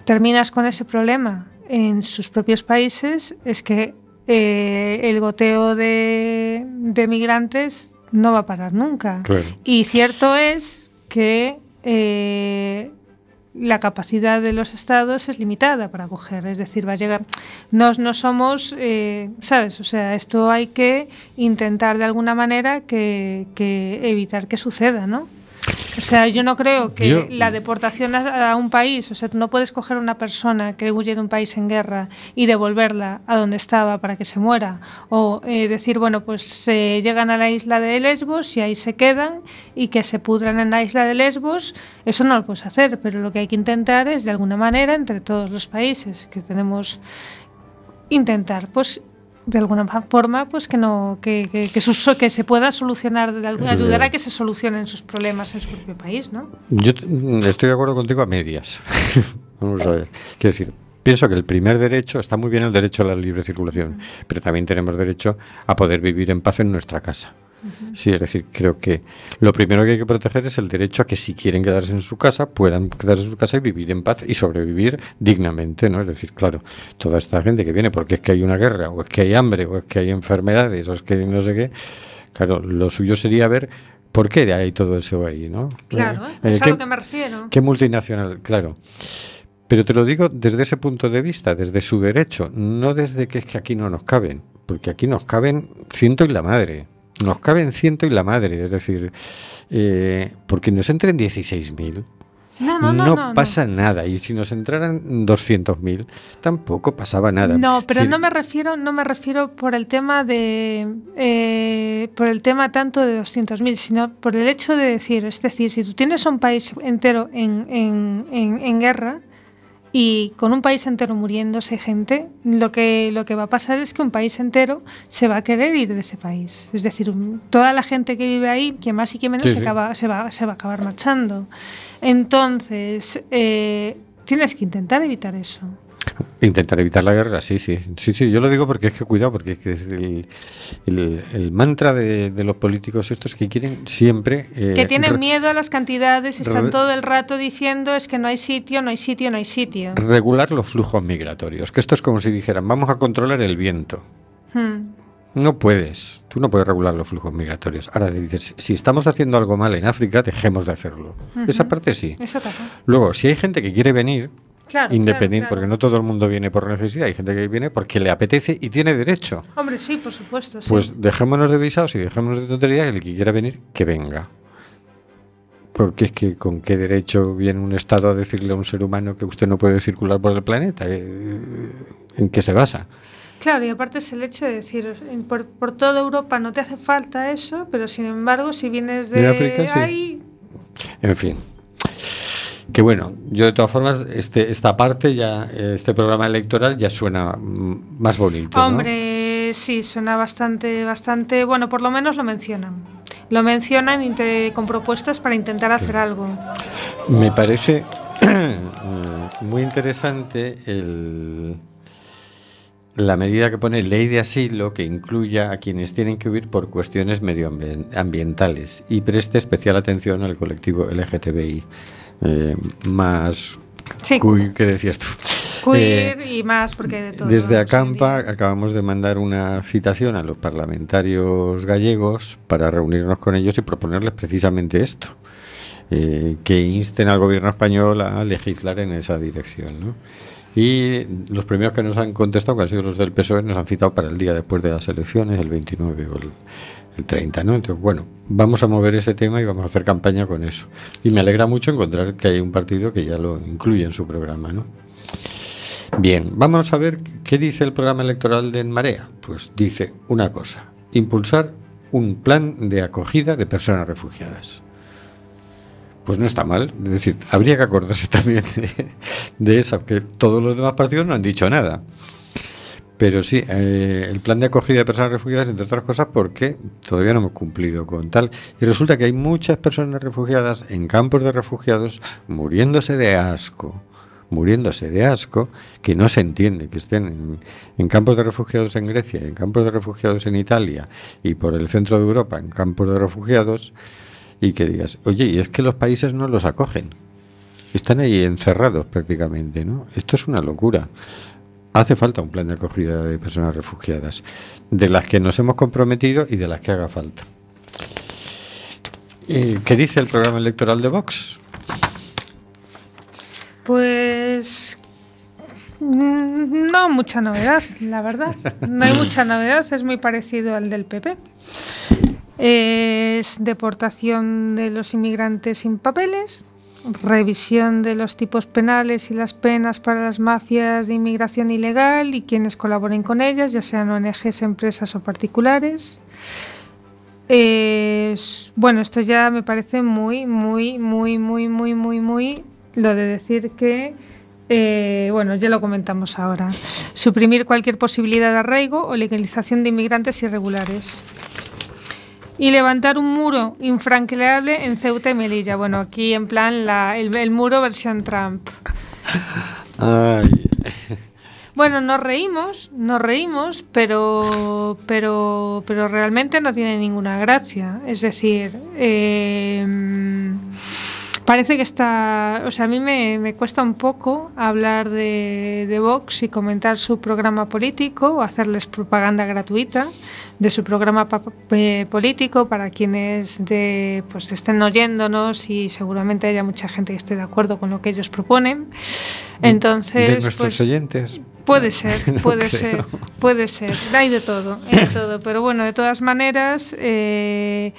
terminas con ese problema en sus propios países, es que eh, el goteo de, de migrantes no va a parar nunca. Claro. Y cierto es que eh, la capacidad de los estados es limitada para acoger, es decir, va a llegar. No, no somos, eh, ¿sabes? O sea, esto hay que intentar de alguna manera que, que evitar que suceda, ¿no? O sea, yo no creo que Yo- la deportación a, a un país, o sea, tú no puedes coger a una persona que huye de un país en guerra y devolverla a donde estaba para que se muera. O eh, decir, bueno, pues se llegan a la isla de Lesbos y ahí se quedan y que se pudran en la isla de Lesbos. Eso no lo puedes hacer, pero lo que hay que intentar es, de alguna manera, entre todos los países que tenemos, intentar, pues de alguna forma pues que no que, que, que, se pueda solucionar de alguna, ayudar a que se solucionen sus problemas en su propio país no Yo estoy de acuerdo contigo a medias. Vamos a ver. Quiero decir, pienso que el primer derecho, está muy bien el derecho a la libre circulación, pero también tenemos derecho a poder vivir en paz en nuestra casa. Sí, es decir, creo que lo primero que hay que proteger es el derecho a que si quieren quedarse en su casa, puedan quedarse en su casa y vivir en paz y sobrevivir dignamente, ¿no? Es decir, claro, toda esta gente que viene porque es que hay una guerra, o es que hay hambre, o es que hay enfermedades, o es que no sé qué, claro, lo suyo sería ver por qué hay todo eso ahí, ¿no? claro Eh, es a ¿qué- lo que me refiero ¿Qué multinacional? Claro. Pero te lo digo desde ese punto de vista, desde su derecho, no desde que es que aquí no nos caben, porque aquí nos caben ciento y la madre. Nos caben ciento y la madre, es decir, eh, porque nos entren 16.000, no no no, no, pasa nada. Y si nos entraran 200.000, tampoco pasaba nada. No, pero Sí, no me refiero, no me refiero por el tema de, eh, por el tema tanto de 200.000, sino por el hecho de decir, es decir, si tú tienes un país entero en, en, en, en guerra y con un país entero muriéndose gente, lo que, lo que va a pasar es que un país entero se va a querer ir de ese país. Es decir, toda la gente que vive ahí, que más y que menos, Sí, se, sí. acaba- se, va, se va a acabar marchando. Entonces, eh, tienes que intentar evitar eso. Intentar evitar la guerra, sí, sí. Sí, sí, yo lo digo porque es que cuidado, porque es que el, el- el mantra de, de los políticos estos que quieren siempre... eh, Que tienen miedo a las cantidades están todo el rato diciendo es que no hay sitio, no hay sitio, no hay sitio. regular los flujos migratorios. Que esto es como si dijeran, vamos a controlar el viento. Hmm. No puedes, tú no puedes regular los flujos migratorios. Ahora dices, si estamos haciendo algo mal en África, dejemos de hacerlo. Esa parte sí. Eso. Luego, si hay gente que quiere venir, Claro, independiente, claro, claro. porque no todo el mundo viene por necesidad, hay gente que viene porque le apetece y tiene derecho. Hombre, sí, por supuesto. sí. Pues dejémonos de visados y dejémonos de tonterías el que quiera venir, que venga. Porque es que con qué derecho viene un Estado a decirle a un ser humano que usted no puede circular por el planeta. Eh, ¿En qué se basa? Claro, y aparte es el hecho de decir, por, por toda Europa no te hace falta eso, pero sin embargo, si vienes de, De África, sí. En fin. Que bueno, yo de todas formas, este, esta parte ya, este programa electoral ya suena mm, más bonito. ¿no? hombre, sí, suena bastante, bastante, bueno, por lo menos lo mencionan. Lo mencionan con propuestas para intentar hacer algo. Me parece muy interesante el, la medida que pone ley de asilo que incluya a quienes tienen que huir por cuestiones medioambientales y preste especial atención al colectivo LGTBI. Eh, más Sí. cuy, ¿qué decías tú? Queer Eh, y más, porque de todo. Desde Acampa acabamos de mandar una citación a los parlamentarios gallegos para reunirnos con ellos y proponerles precisamente esto, eh, que insten al gobierno español a legislar en esa dirección. ¿no? Y los primeros que nos han contestado, que han sido los del PSOE, nos han citado para el día después de las elecciones, el 29 o el, el 30. ¿no? Entonces, bueno, vamos a mover ese tema y vamos a hacer campaña con eso. Y me alegra mucho encontrar que hay un partido que ya lo incluye en su programa. ¿no? Bien, vamos a ver qué dice el programa electoral de En Marea. Pues dice una cosa, impulsar un plan de acogida de personas refugiadas. Pues no está mal, es decir, habría que acordarse también de, eso, que todos los demás partidos no han dicho nada. Pero sí, eh, el plan de acogida de personas refugiadas, entre otras cosas, porque todavía no hemos cumplido con tal. Y resulta que hay muchas personas refugiadas en campos de refugiados muriéndose de asco, muriéndose de asco, que no se entiende que estén en, en campos de refugiados en Grecia, en campos de refugiados en Italia y por el centro de Europa en campos de refugiados, y que digas, oye, y es que los países no los acogen. Están ahí encerrados prácticamente, ¿no? Esto es una locura. Hace falta un plan de acogida de personas refugiadas, de las que nos hemos comprometido y de las que haga falta. Eh, ¿Qué dice el programa electoral de Vox? Pues mm, no mucha novedad, la verdad. No hay mucha novedad, es muy parecido al del PP. Es deportación de los inmigrantes sin papeles, revisión de los tipos penales y las penas para las mafias de inmigración ilegal y quienes colaboren con ellas, ya sean ONGs, empresas o particulares. Es- bueno, esto ya me parece muy, muy, muy, muy, muy, muy, muy lo de decir que, eh, bueno, ya lo comentamos ahora, suprimir cualquier posibilidad de arraigo o legalización de inmigrantes irregulares. Y levantar un muro infranqueable en Ceuta y Melilla. Bueno, aquí en plan la- el, el muro versión Trump. Ay, Bueno, nos reímos, nos reímos, pero, pero, pero realmente no tiene ninguna gracia. Es decir, eh, parece que está, o sea, a mí me, me cuesta un poco hablar de, de Vox y comentar su programa político o hacerles propaganda gratuita de su programa pa- eh, político para quienes de, pues estén oyéndonos y seguramente haya mucha gente que esté de acuerdo con lo que ellos proponen. Entonces, de nuestros pues, oyentes. Puede ser, puede ser, puede ser. Hay de todo, hay de todo. Pero bueno, de todas maneras, eh,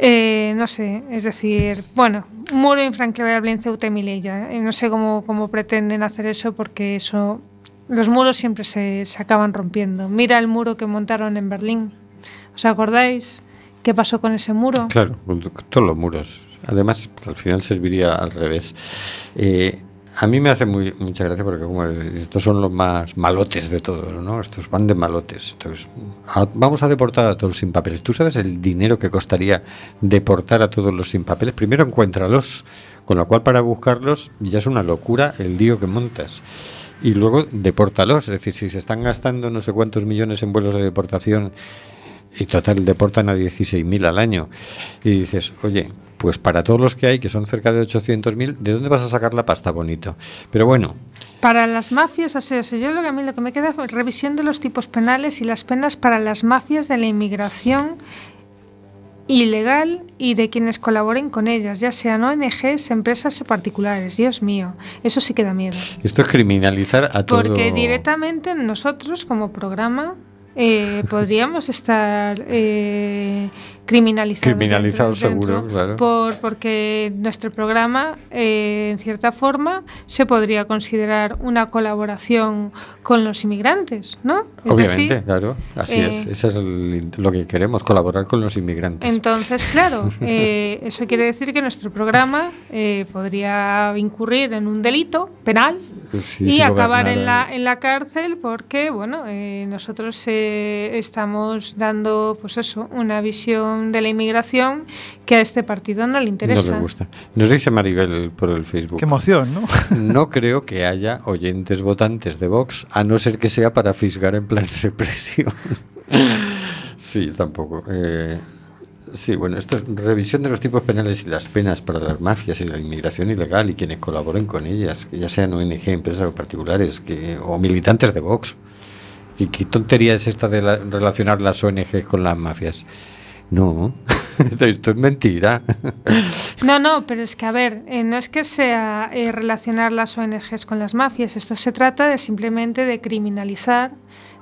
eh, no sé, es decir, bueno, muro infranqueable en Ceuta y Melilla. Eh, no sé cómo, cómo pretenden hacer eso porque eso, los muros siempre se, se acaban rompiendo. Mira el muro que montaron en Berlín. ¿Os acordáis qué pasó con ese muro? Claro, todos los muros. Además, al final serviría al revés. Eh, a mí me hace muy, mucha gracia porque como estos son los más malotes de todos, ¿no? Estos van de malotes. Entonces, vamos a deportar a todos sin papeles. ¿Tú sabes el dinero que costaría deportar a todos los sin papeles? Primero encuéntralos, con lo cual para buscarlos ya es una locura el lío que montas. y luego depórtalos. Es decir, si se están gastando no sé cuántos millones en vuelos de deportación y total deportan a 16.000 al año, y dices, oye, pues para todos los que hay, que son cerca de 800.000, ¿de dónde vas a sacar la pasta bonito? Pero bueno, Para las mafias, o sea, yo lo que a mí lo que me queda es revisión de los tipos penales y las penas para las mafias de la inmigración ilegal y de quienes colaboren con ellas, ya sean ONGs, empresas particulares. Dios mío, eso sí que da miedo. esto es criminalizar a todo... Porque directamente nosotros como programa eh, podríamos estar eh, criminalizados. Criminalizados seguro, dentro, claro. Por, porque nuestro programa, eh, en cierta forma, se podría considerar una colaboración con los inmigrantes, ¿no? Es Obviamente, claro, así eh, es. Eso es el- lo que queremos, colaborar con los inmigrantes. Entonces, claro, eh, eso quiere decir que nuestro programa eh, podría incurrir en un delito penal Sí, y acabar en la, en la cárcel porque, bueno, eh, nosotros eh, estamos dando, pues eso, una visión de la inmigración que a este partido no le interesa. No le gusta. Nos dice Maribel por el Facebook. Qué emoción, ¿no? No creo que haya oyentes votantes de Vox, a no ser que sea para fisgar en plan represión. sí, tampoco. Eh, sí, bueno, esto es revisión de los tipos penales y las penas para las mafias y la inmigración ilegal y quienes colaboren con ellas, que ya sean ONG, empresas o particulares, que, o militantes de Vox. ¿Y qué tontería es esta de la- relacionar las ONGs con las mafias? No, esto es mentira. No, no, pero es que, a ver, eh, no es que sea eh, relacionar las ONGs con las mafias, esto se trata de simplemente de criminalizar,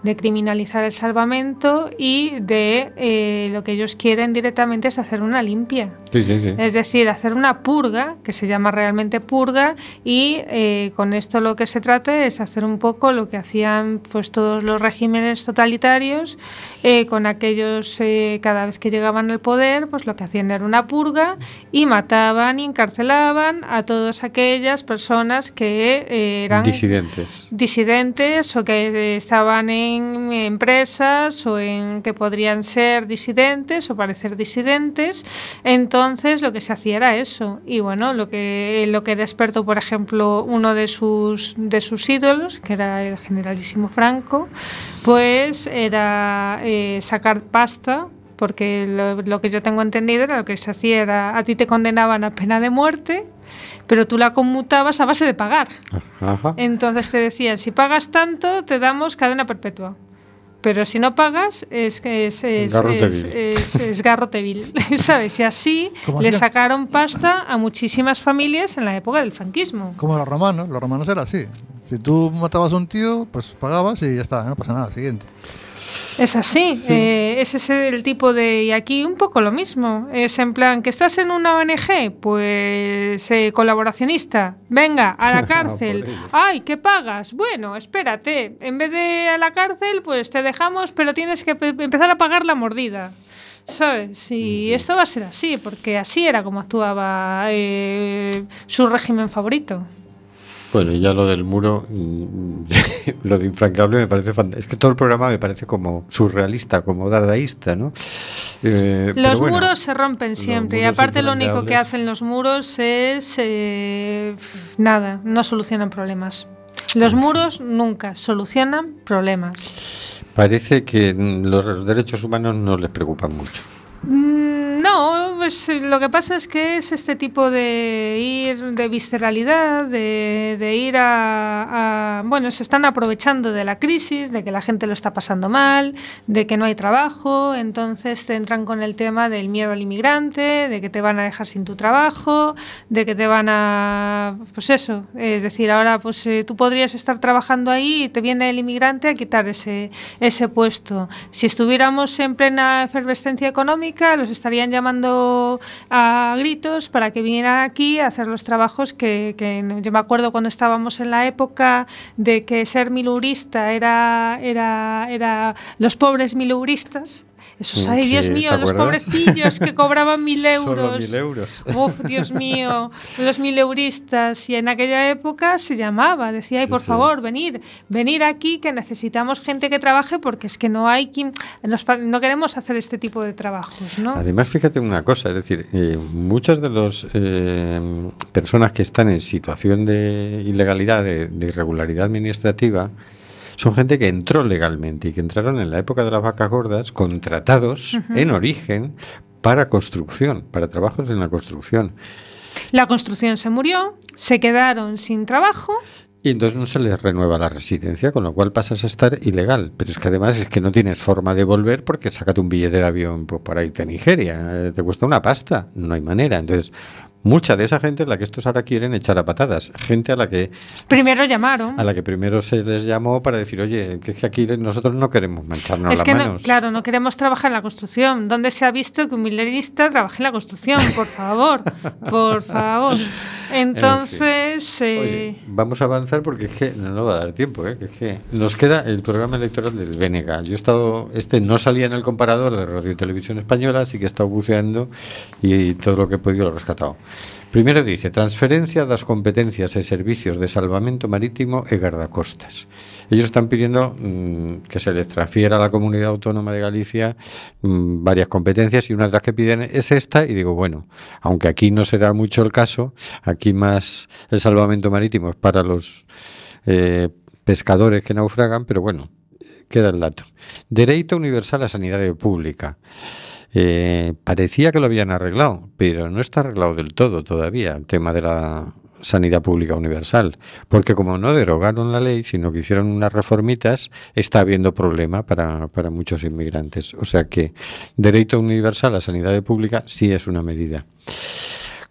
de criminalizar el salvamento y de eh, lo que ellos quieren directamente es hacer una limpia. Sí, sí, sí. Es decir, hacer una purga, que se llama realmente purga, y eh, con esto lo que se trata es hacer un poco lo que hacían pues todos los regímenes totalitarios eh, con aquellos, eh, cada vez que llegaban al poder, pues lo que hacían era una purga y mataban y encarcelaban a todas aquellas personas que eh, eran Disidentes. disidentes o que estaban en empresas o en que podrían ser disidentes o parecer disidentes. Entonces lo que se hacía era eso. Y bueno, lo que lo que despertó, por ejemplo, uno de sus de sus ídolos, que era el generalísimo Franco, pues era eh, sacar pasta porque lo, lo que yo tengo entendido era lo que se hacía era a ti te condenaban a pena de muerte, pero tú la conmutabas a base de pagar. Ajá. Entonces te decían, si pagas tanto, te damos cadena perpetua. Pero si no pagas, es que es, es, Garrote es, vil. es- es garrote vil, ¿sabes? Y así ¿Cómo le hacían? sacaron pasta a muchísimas familias en la época del franquismo. Como los romanos, los romanos era así. Si tú matabas a un tío, pues pagabas y ya está, no pasa nada, siguiente. Es así, eh, ese es el tipo de... Y aquí un poco lo mismo. Es en plan, que estás en una ONG, pues eh, colaboracionista, venga, a la cárcel. Ay, ¿qué pagas? Bueno, espérate, en vez de a la cárcel, pues te dejamos, pero tienes que pe- empezar a pagar la mordida. ¿Sabes? Y esto va a ser así, porque así era como actuaba eh, su régimen favorito. Bueno, ya lo del muro, mm, lo de infrancable me parece fantástico. Es que todo el programa me parece como surrealista, como dadaísta, ¿no? Eh, Los bueno, muros se rompen siempre y aparte lo único que hacen los muros es eh, nada, no solucionan problemas. Los muros nunca solucionan problemas. Parece que los derechos humanos no les preocupan mucho. Mm, pues eh, lo que pasa es que es este tipo de ir de visceralidad, de, ir a, a- Bueno, se están aprovechando de la crisis, de que la gente lo está pasando mal, de que no hay trabajo, entonces te entran con el tema del miedo al inmigrante, de que te van a dejar sin tu trabajo, de que te van a... Pues eso, es decir, ahora pues eh, tú podrías estar trabajando ahí y te viene el inmigrante a quitar ese, ese puesto. Si estuviéramos en plena efervescencia económica, los estarían llamando a gritos para que vinieran aquí a hacer los trabajos que, que yo me acuerdo cuando estábamos en la época de que ser milurista era, era, era los pobres miluristas Esos, ay, Dios sí, mío, ¿te los acuerdas? pobrecillos que cobraban mil euros. Mil euros. Uf, Dios mío, los mil euristas. Y en aquella época se llamaba, decía, ay, Sí, por sí. favor, venir, venir aquí que necesitamos gente que trabaje porque es que no hay quien, nos no queremos hacer este tipo de trabajos, ¿no? Además, fíjate una cosa, es decir, eh, muchas de las personas que están en situación de ilegalidad, de, de irregularidad administrativa, son gente que entró legalmente y que entraron en la época de las vacas gordas contratados en origen para construcción, para trabajos en la construcción. La construcción se murió, se quedaron sin trabajo. Y entonces no se les renueva la residencia, con lo cual pasas a estar ilegal. Pero es que además es que no tienes forma de volver porque sácate un billete de avión pues, para irte a Nigeria. Eh, te cuesta una pasta, no hay manera. Entonces, mucha de esa gente es la que estos ahora quieren echar a patadas. Gente a la que Primero llamaron. a la que primero se les llamó para decir, oye, que es que aquí nosotros no queremos mancharnos es las que no, claro, no queremos trabajar en la construcción. ¿Dónde se ha visto que un milerista trabaje en la construcción? Por favor, por favor. Entonces, eh, Oye, vamos a avanzar porque es que no nos va a dar tiempo, ¿eh? que es que nos queda el programa electoral del BNG. Yo he estado, este no salía en el comparador de Radio y Televisión Española, así que he estado buceando y, todo lo que he podido lo he rescatado. Primero dice, transferencia das competencias e servicios de salvamento marítimo e guardacostas. Ellos están pidiendo mm, que se les transfiera a la comunidad autónoma de Galicia mm, varias competencias y una de las que piden es esta y digo, bueno, aunque aquí no se da mucho el caso, aquí más el salvamento marítimo es para los eh, pescadores que naufragan, pero bueno, queda el dato. Dereito universal a sanidade pública. Eh, parecía que lo habían arreglado, pero no está arreglado del todo todavía el tema de la sanidad pública universal, porque como no derogaron la ley, sino que hicieron unas reformitas, está habiendo problema para, para muchos inmigrantes. O sea que dereito universal a sanidade pública sí es una medida.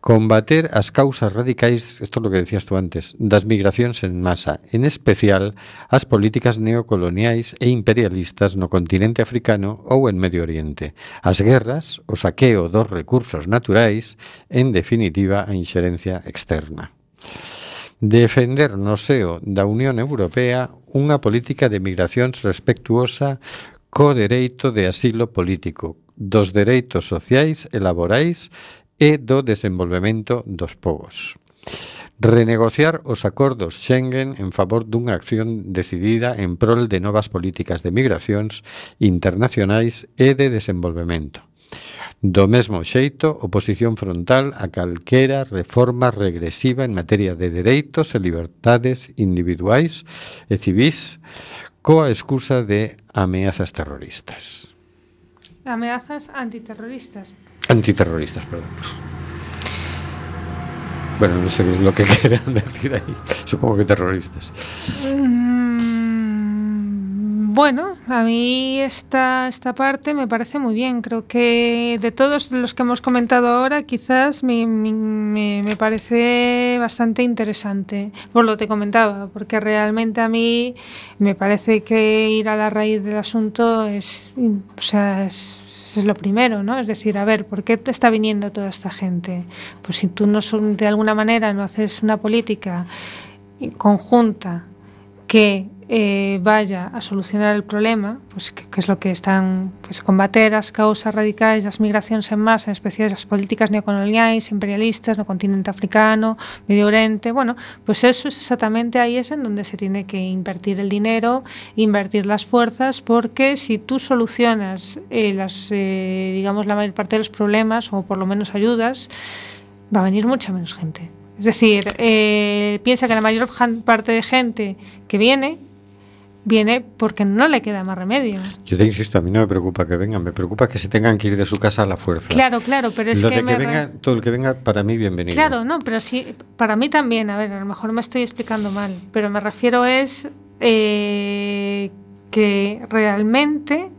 combater as causas radicais, isto é o que decías tú antes, das migracións en masa, en especial as políticas neocoloniais e imperialistas no continente africano ou en Medio Oriente, as guerras, o saqueo dos recursos naturais, en definitiva a inxerencia externa. Defender no seo da Unión Europea unha política de migracións respectuosa co dereito de asilo político, dos dereitos sociais e laborais e do desenvolvemento dos povos. Renegociar os acordos Schengen en favor dunha acción decidida en prol de novas políticas de migracións internacionais e de desenvolvemento. Do mesmo xeito, oposición frontal a calquera reforma regresiva en materia de dereitos e libertades individuais e civis coa excusa de ameazas terroristas. Ameazas antiterroristas, Antiterroristas, perdón. Bueno, no sé lo que quieran decir ahí. Supongo que terroristas. Mm, Bueno, a mí esta, esta parte me parece muy bien. Creo que de todos los que hemos comentado ahora, quizás me, me- me- parece bastante interesante, por lo que comentaba, porque realmente a mí me parece que ir a la raíz del asunto es, o sea, es, es lo primero, ¿no? Es decir, a ver, ¿por qué te está viniendo toda esta gente? Pues si tú no de alguna manera no haces una política conjunta que eh, vaya a solucionar el problema, pues que, que es lo que están, pues combater as causas radicais das migracións en masa, en especial as políticas neocoloniais, imperialistas no continente africano, Medio Oriente, bueno, pues eso es exactamente ahí es en donde se tiene que invertir el dinero, invertir las fuerzas, porque si tú solucionas eh, las, eh, digamos, la mayor parte de los problemas, o por lo menos ayudas, va a venir mucha menos gente. Es decir, eh, piensa que la mayor parte de gente que viene, viene porque no le queda más remedio. Yo te insisto, a mí no me preocupa que vengan, me preocupa que se tengan que ir de su casa a la fuerza. Claro, claro, pero es Lo que, de me re- todo el que venga, para mí, bienvenido. Claro, no, pero sí, para mí también, a ver, a lo mejor me estoy explicando mal, pero me refiero es eh, que realmente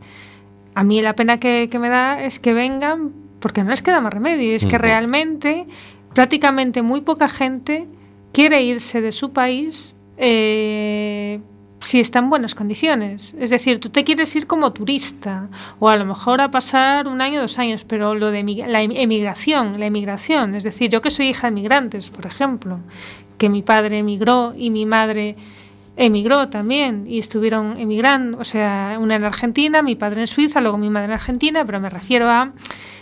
a mí la pena que, que me da es que vengan porque no les queda más remedio, y es que realmente prácticamente muy poca gente quiere irse de su país eh, si está en buenas condiciones. Es decir, tú te quieres ir como turista o a lo mejor a pasar un año, dos años, pero lo de la em- emigración, la emigración, es decir, yo que soy hija de migrantes, por ejemplo, que mi padre emigró y mi madre emigró también y estuvieron emigrando, o sea, una en Argentina, mi padre en Suiza, luego mi madre en Argentina, pero me refiero a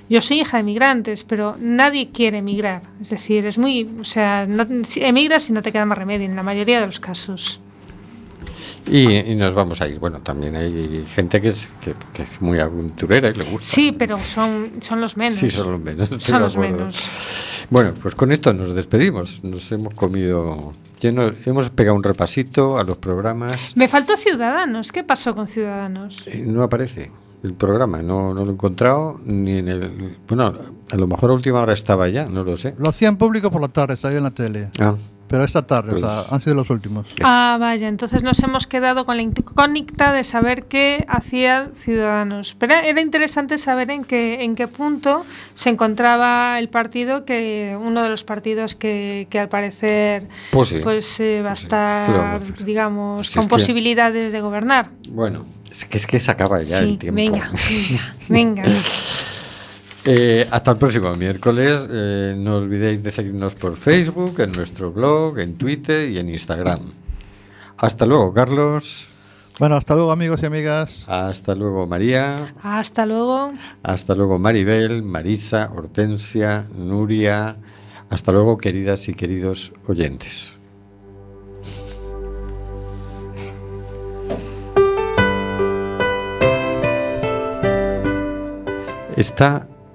yo soy hija de migrantes, pero nadie quiere emigrar. Es decir, es muy, o sea, no, emigras y no te queda más remedio en la mayoría de los casos. Y, y nos vamos a ir. Bueno, también hay gente que es, que, que es muy aventurera y le gusta. Sí, pero son, son los menos. Sí, son los menos. Son los acuerdo. menos. Bueno, pues con esto nos despedimos. Nos hemos comido. lleno- hemos pegado un repasito a los programas. Me faltó Ciudadanos. ¿Qué pasó con Ciudadanos? Eh, No aparece el programa, no, no lo he encontrado ni en el. Bueno, a lo mejor a última hora estaba ya, no lo sé. Lo hacían público por la tarde, salió en la tele. Ah, Pero esta tarde, o sea, Pues- han sido los últimos. Ah, vaya, entonces nos hemos quedado con la incógnita de saber qué hacía Ciudadanos. Pero era interesante saber en qué, en qué punto se encontraba el partido, que uno de los partidos que, que al parecer Pues sí. pues, eh, va a Pues sí. ¿Qué le vamos a estar, digamos, Si con es que- posibilidades de gobernar. bueno, es que es que se acaba ya sí, el tiempo. venga, venga, venga. Eh, hasta el próximo miércoles. Eh, no olvidéis de seguirnos por Facebook, en nuestro blog, en Twitter y en Instagram. Hasta luego, Carlos. Bueno, hasta luego amigos y amigas. Hasta luego, María. Hasta luego. Hasta luego, Maribel, Marisa, Hortensia, Nuria. Hasta luego, queridas y queridos oyentes. Está